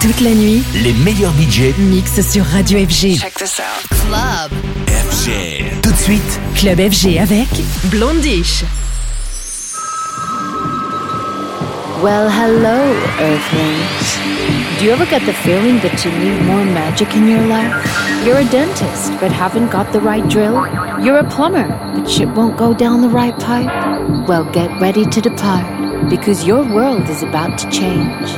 Toute la nuit, Les meilleurs budgets mix sur Radio FG. Check this out. Club. FG. Tout de suite, Club FG avec Blondish. Well, hello, Earthlings. Do you ever get the feeling that you need more magic in your life? You're a dentist, but haven't got the right drill? You're a plumber, but shit won't go down the right pipe? Well, get ready to depart, because your world is about to change.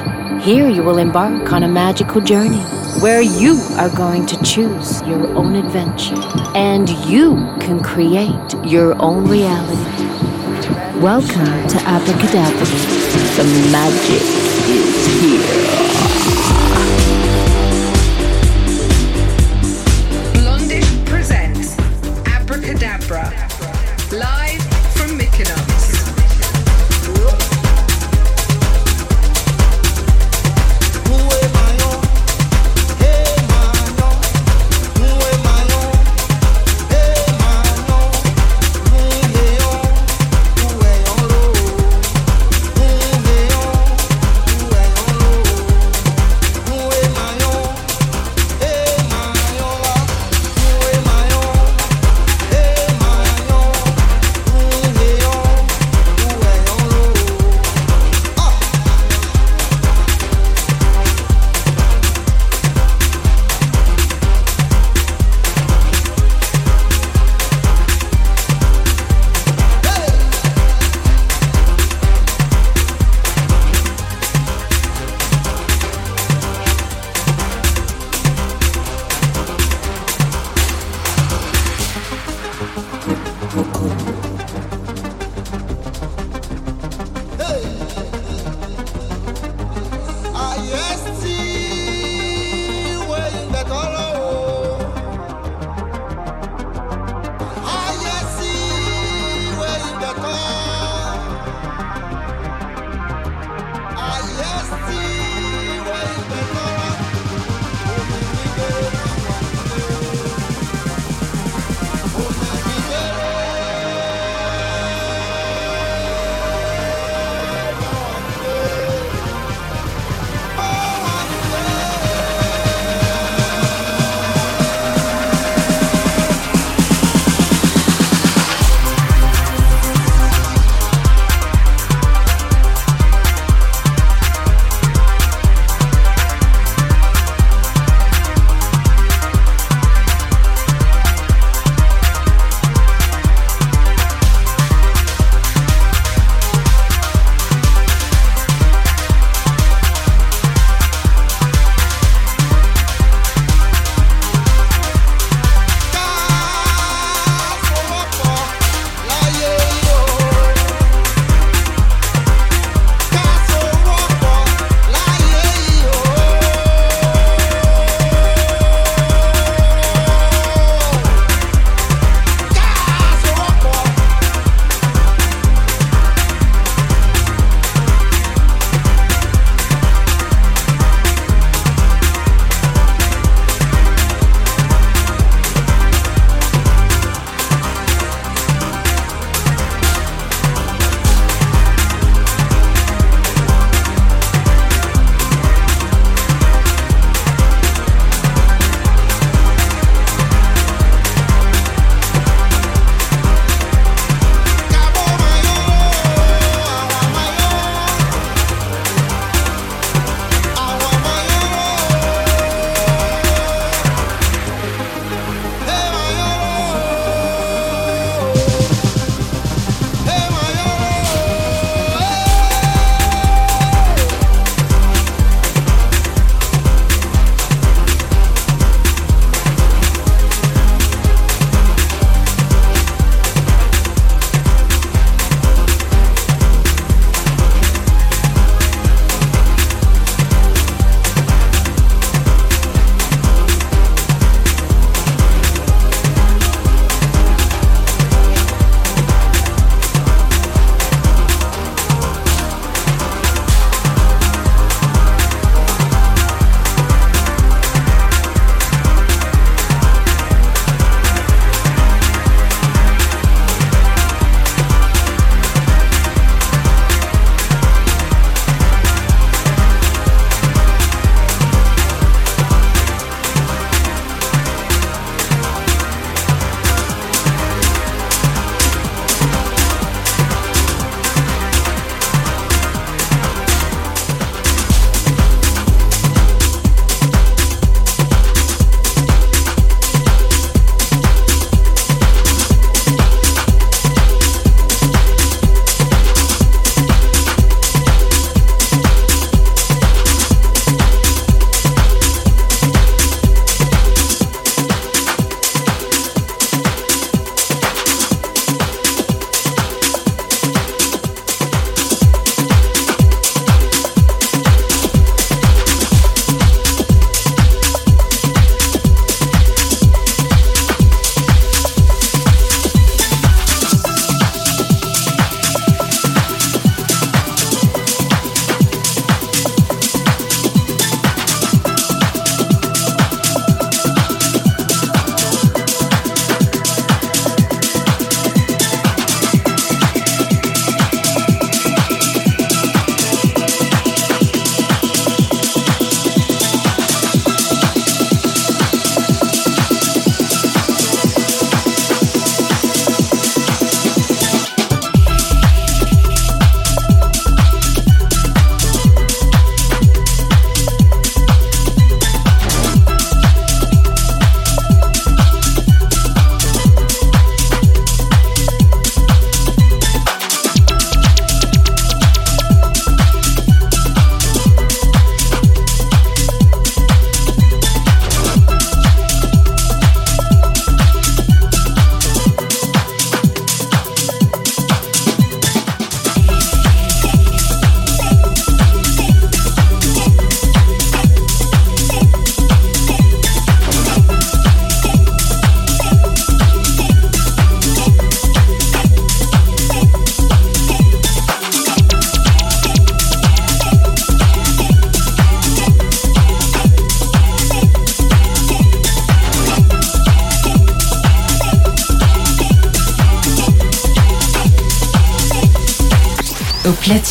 Here you will embark on a magical journey, where you are going to choose your own adventure, and you can create your own reality. Welcome to Abracadabra. The magic is here.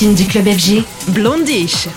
Du club FG, Blondish.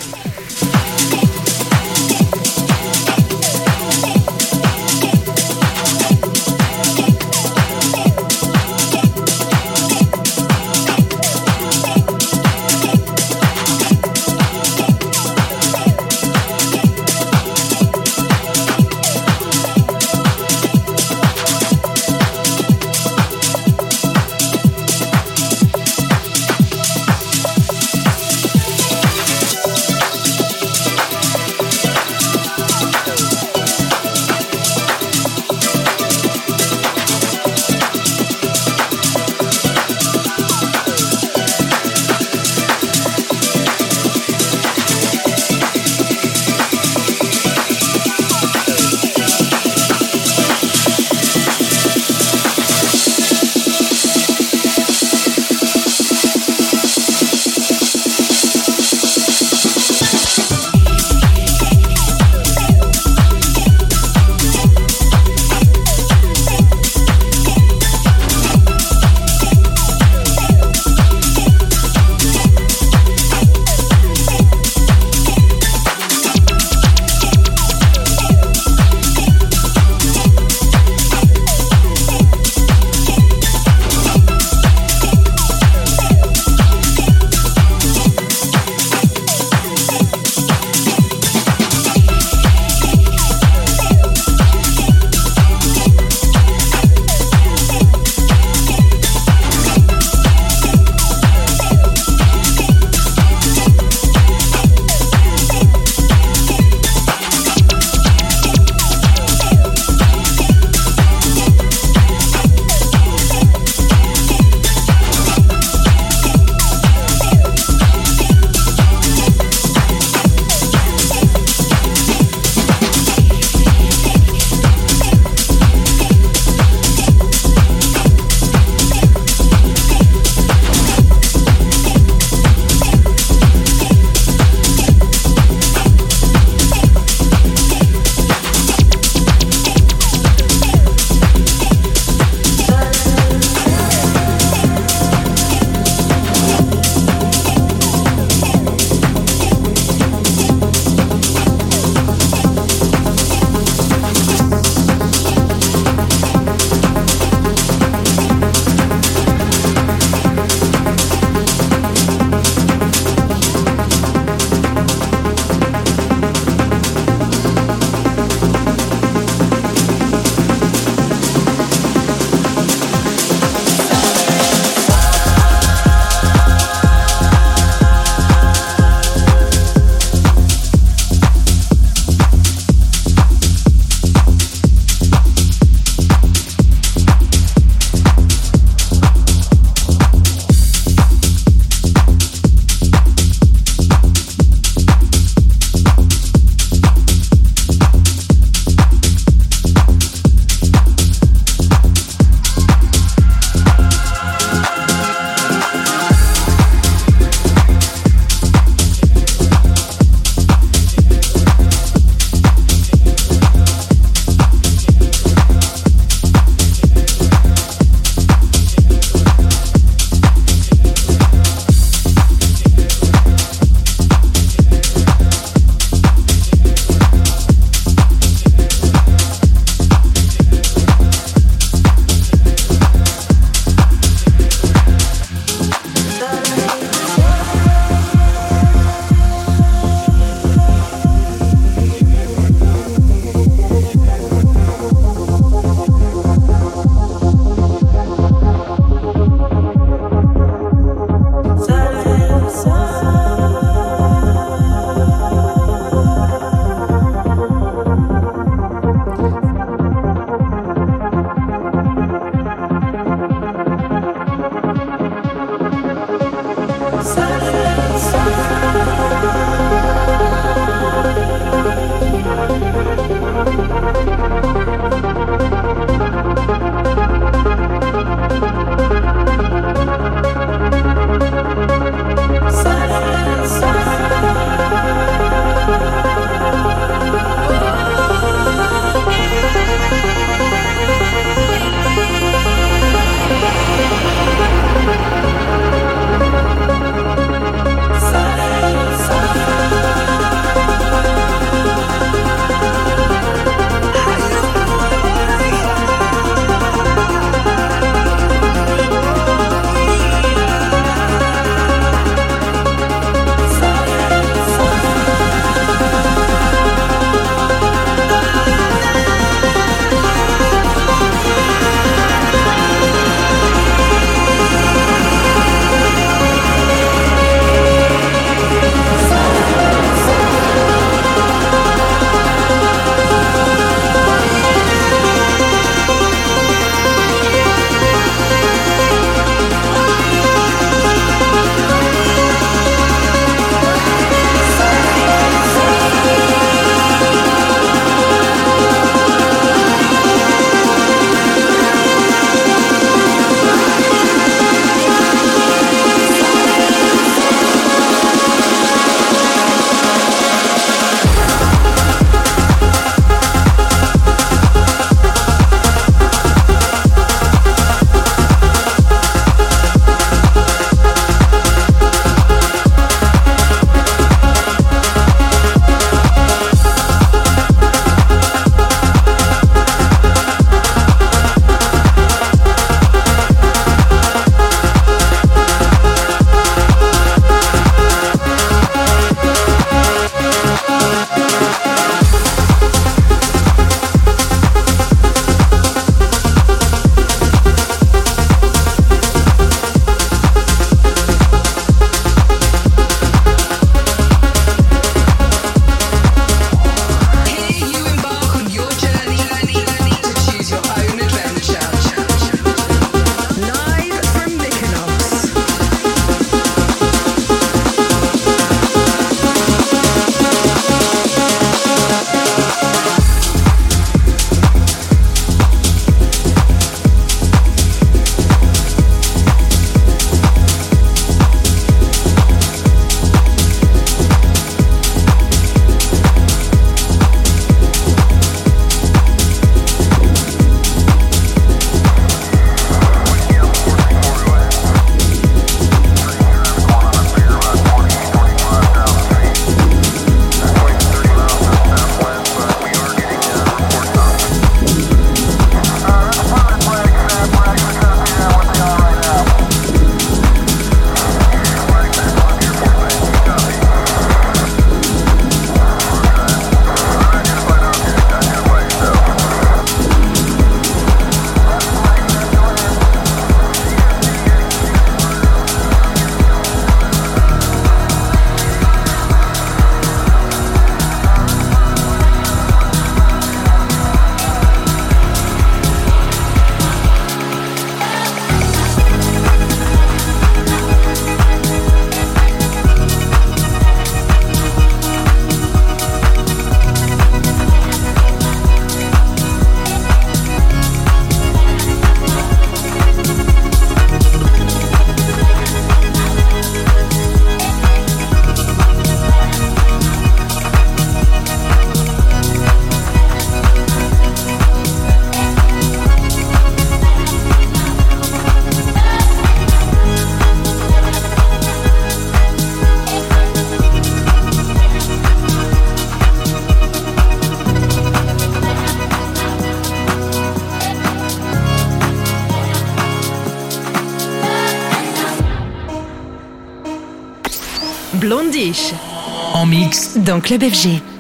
Dans Club FG.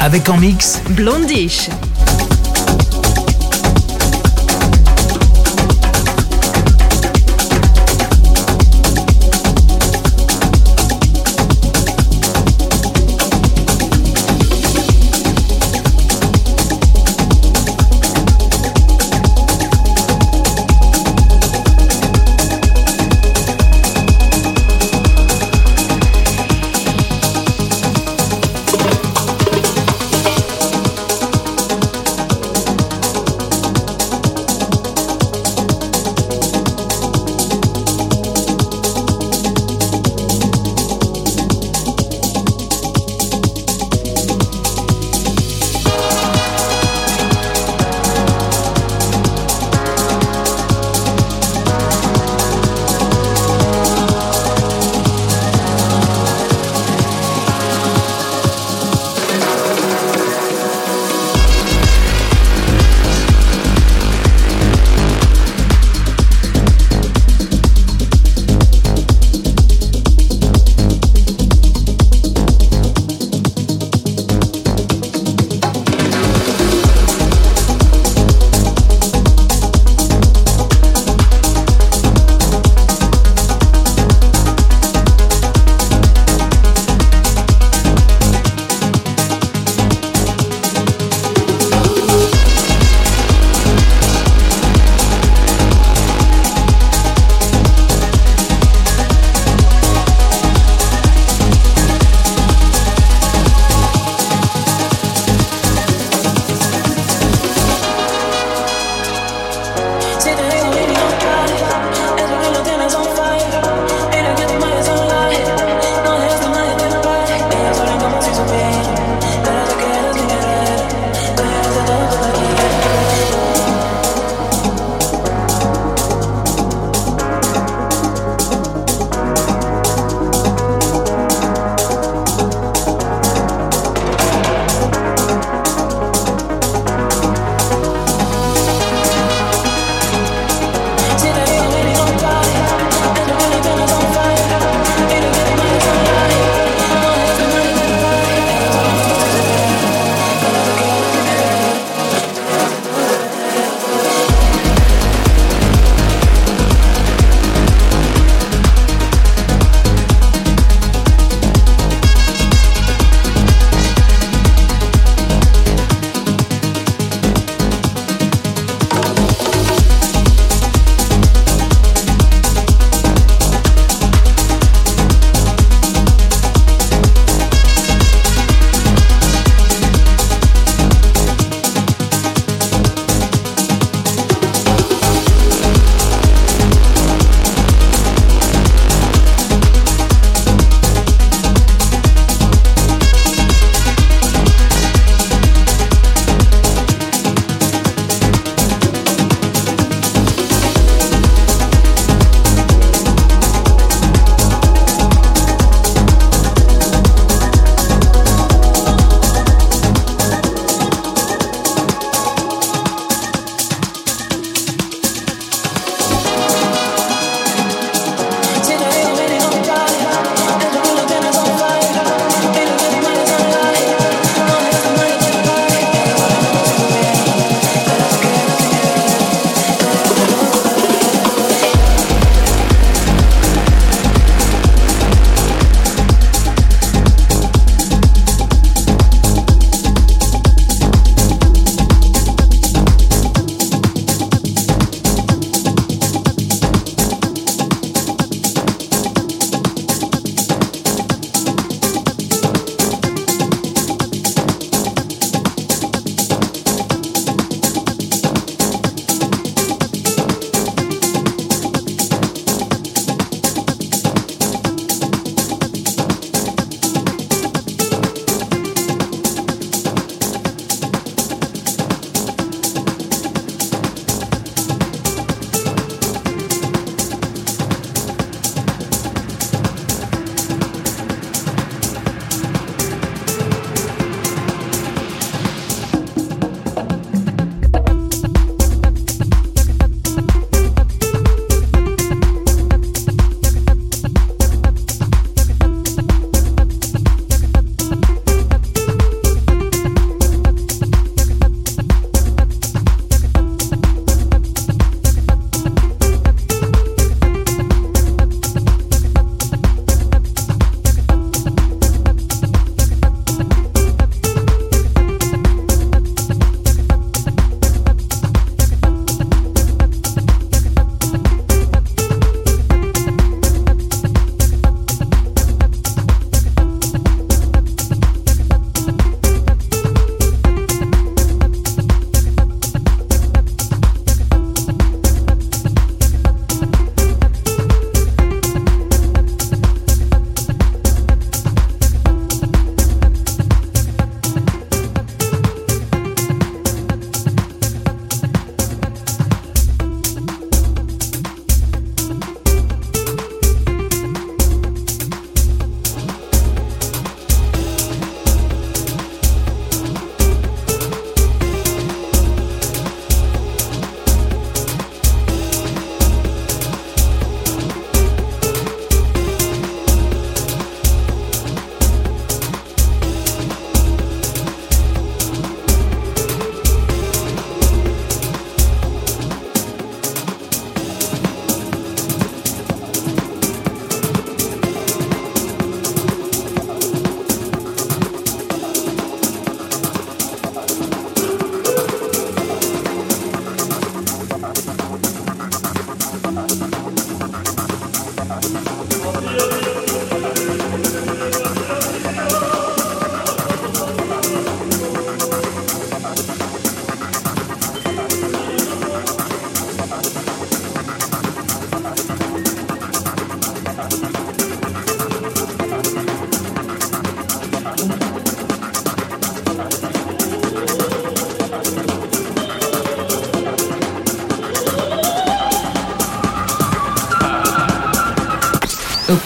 Avec en mix Blondish.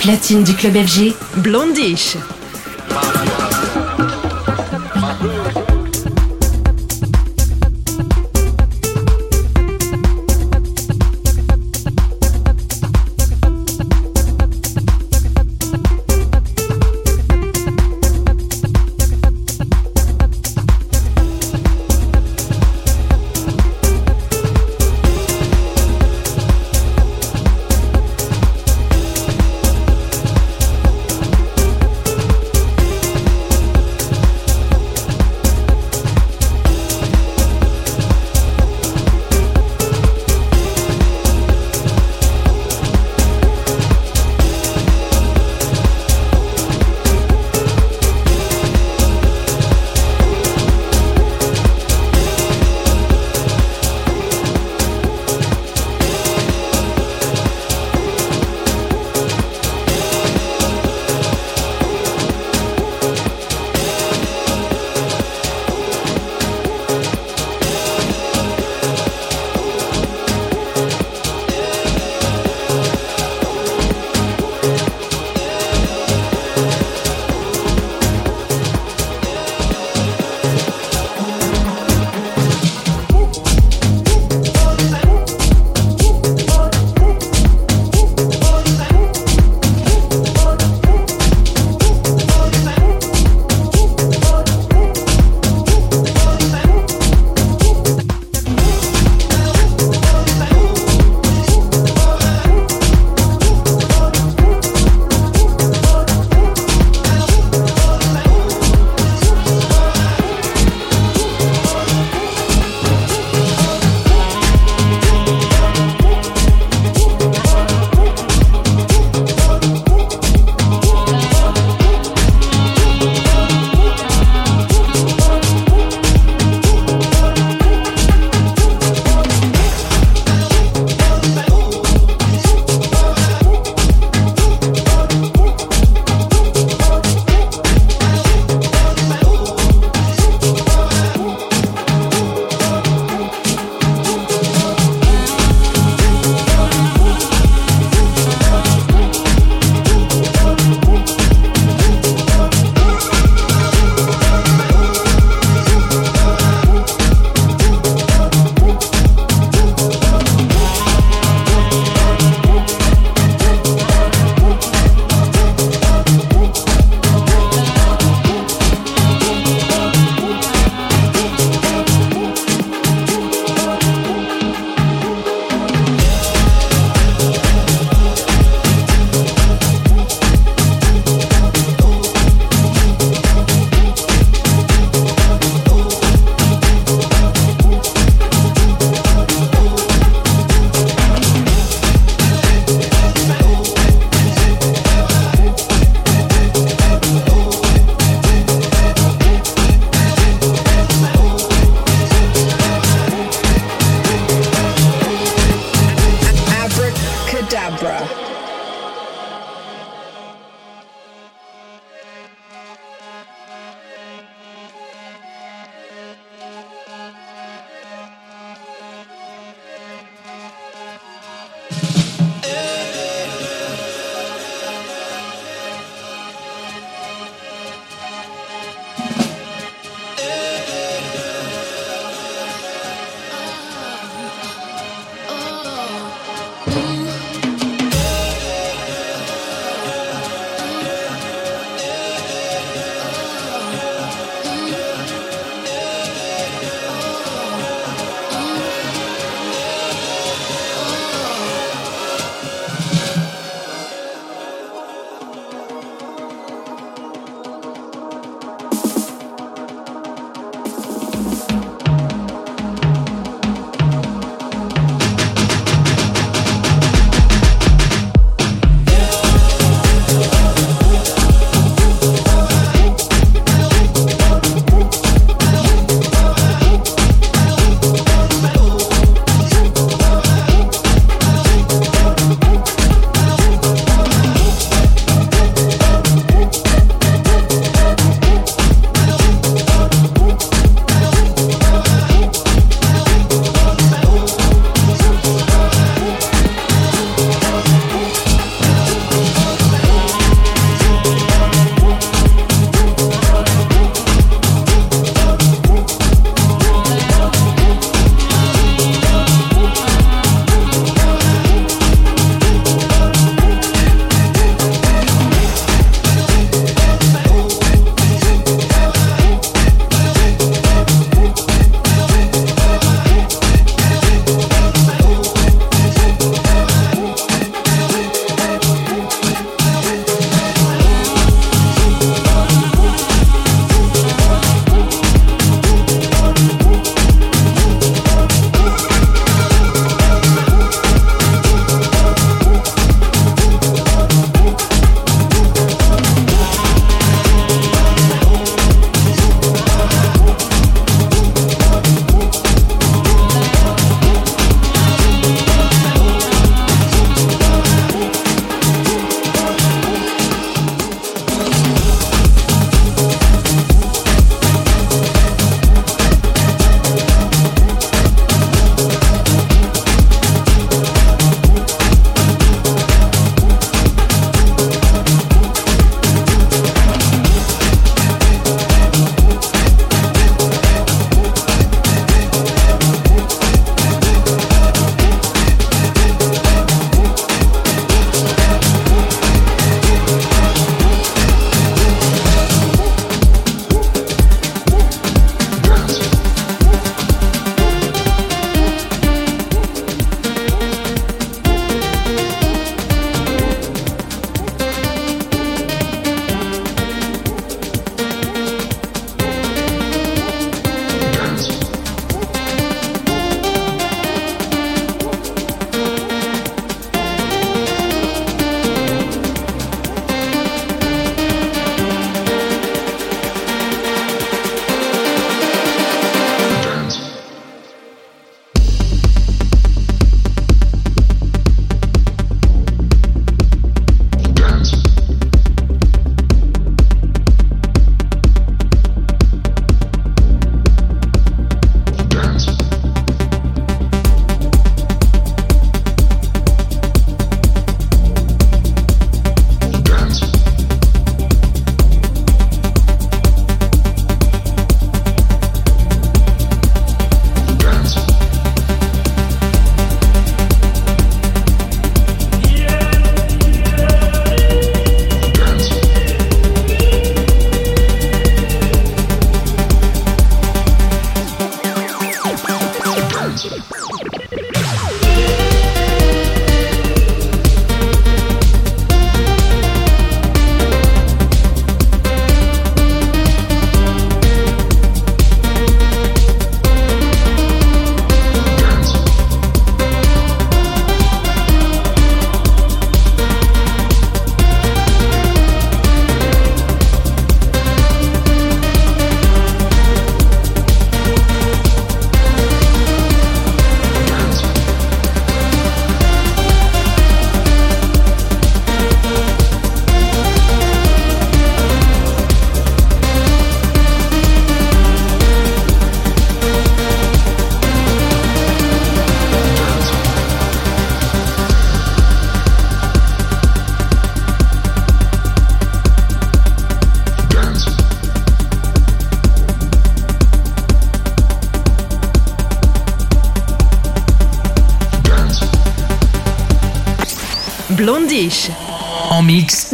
Platine du club FG, Blondish.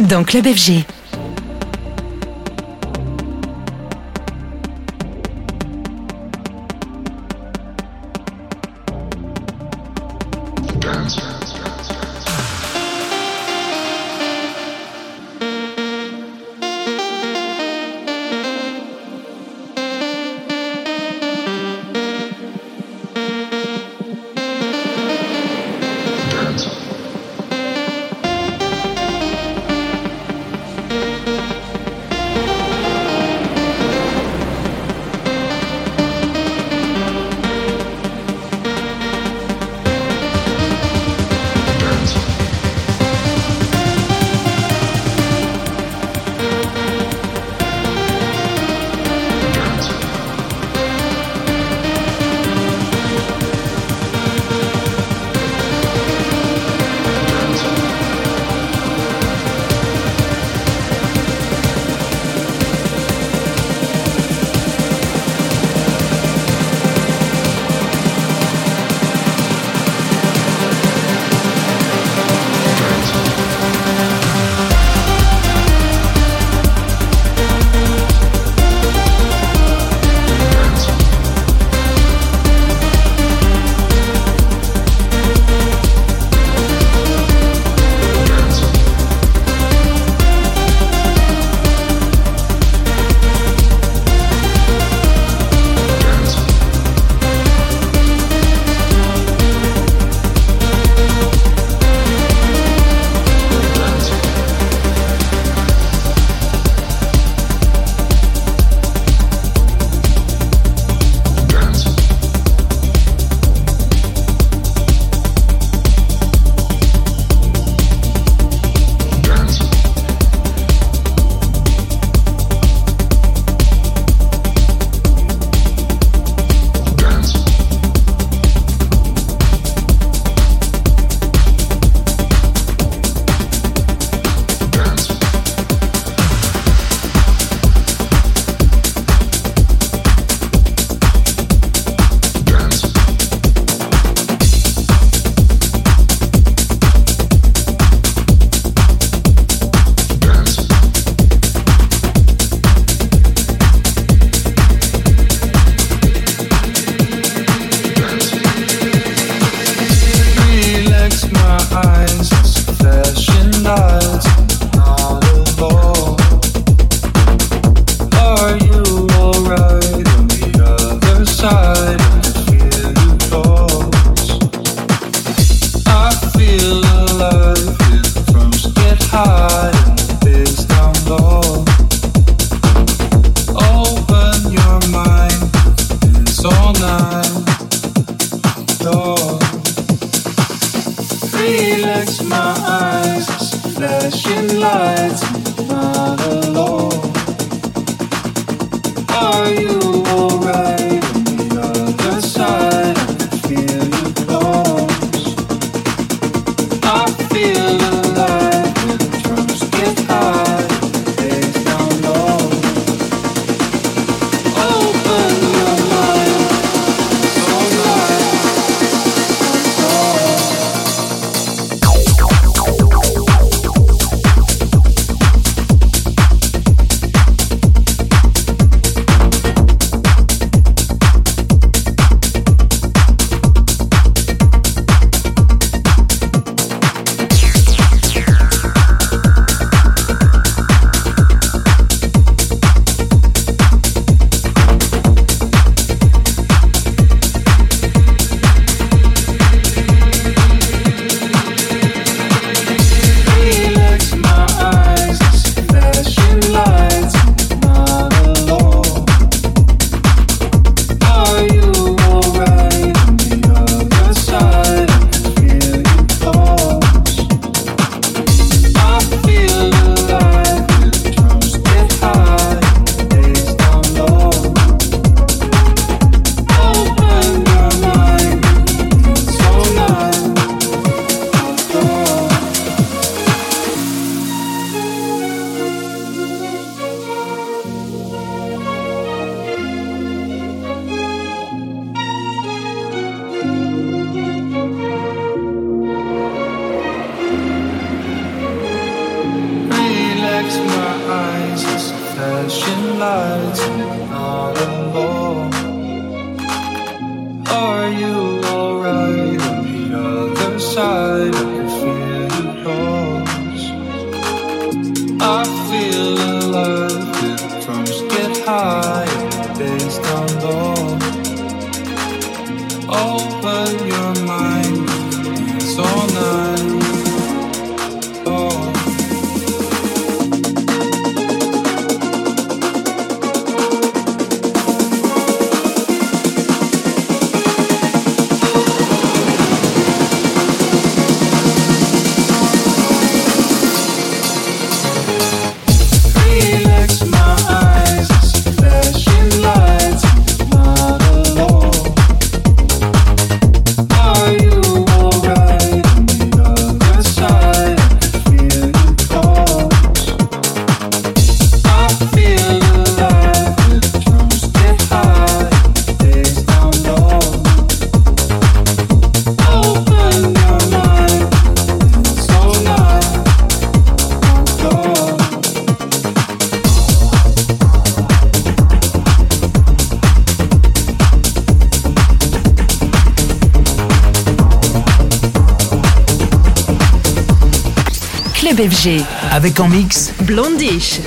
Dans Club FG. Avec en mix Blondish.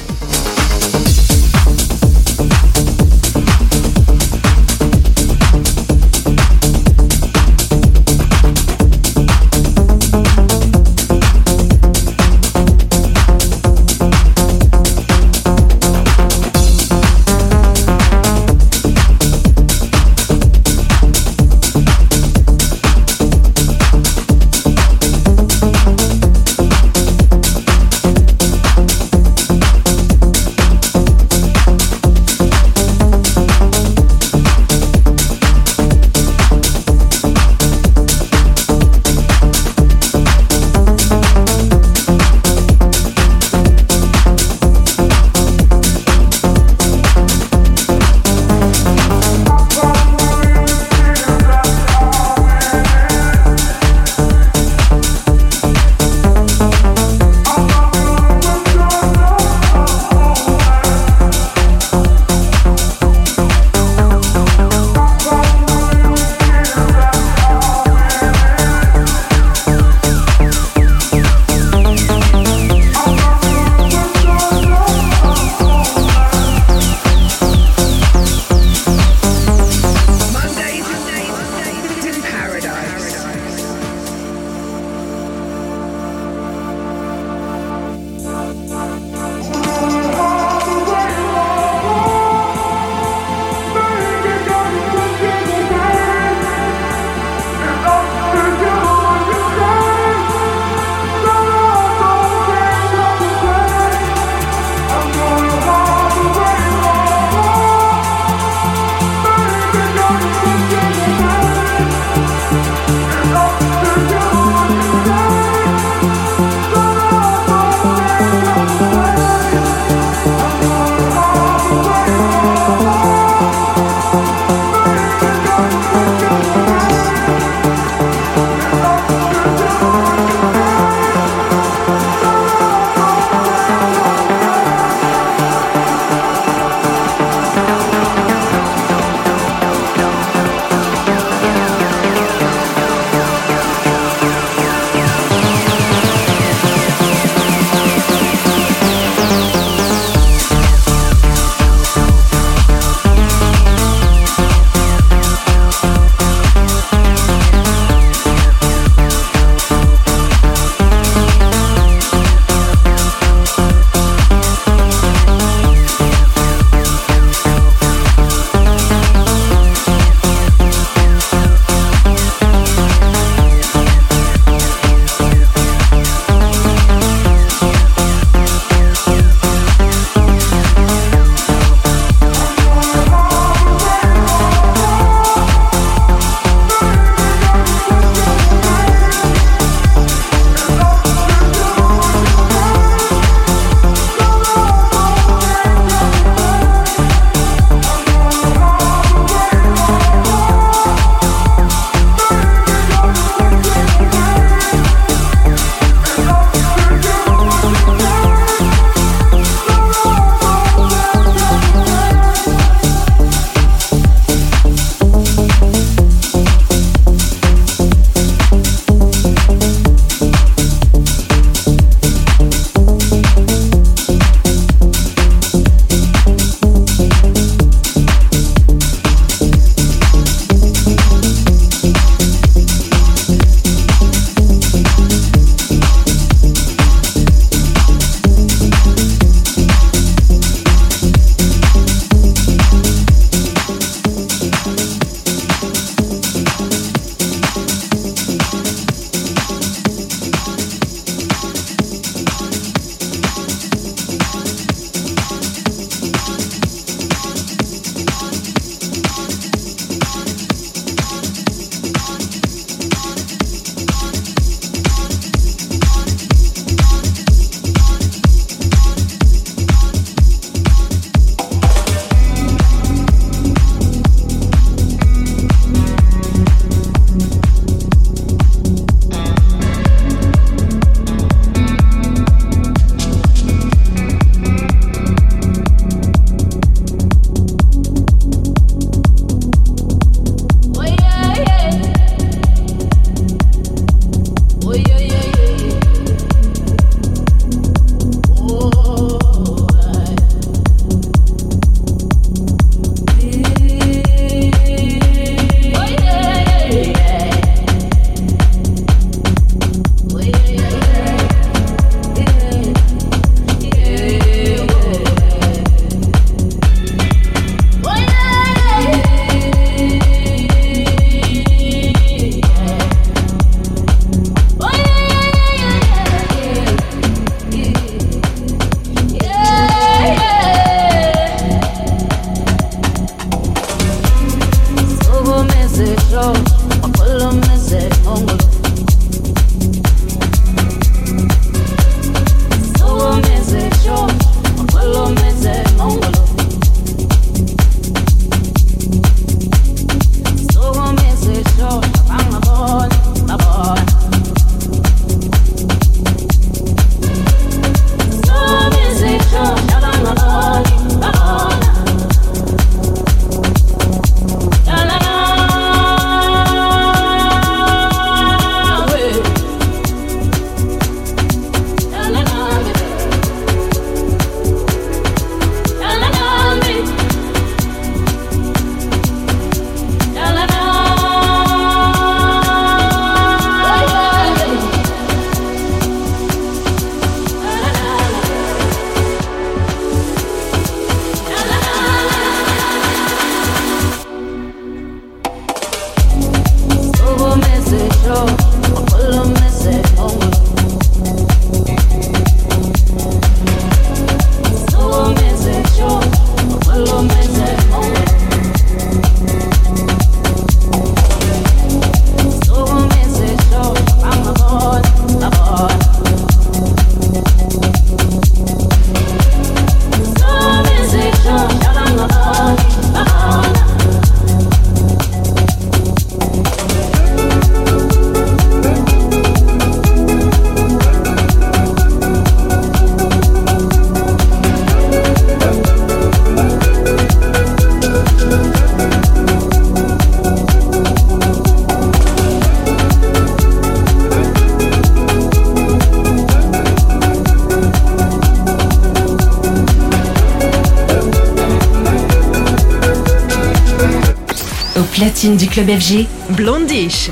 Du club FG, Blondish.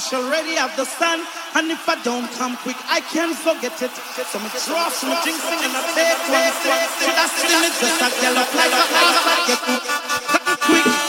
She already have the sun. And if I don't come quick, I can't forget it. So me trust me jinxing and I take one step. Should I still it just a girl up like a I get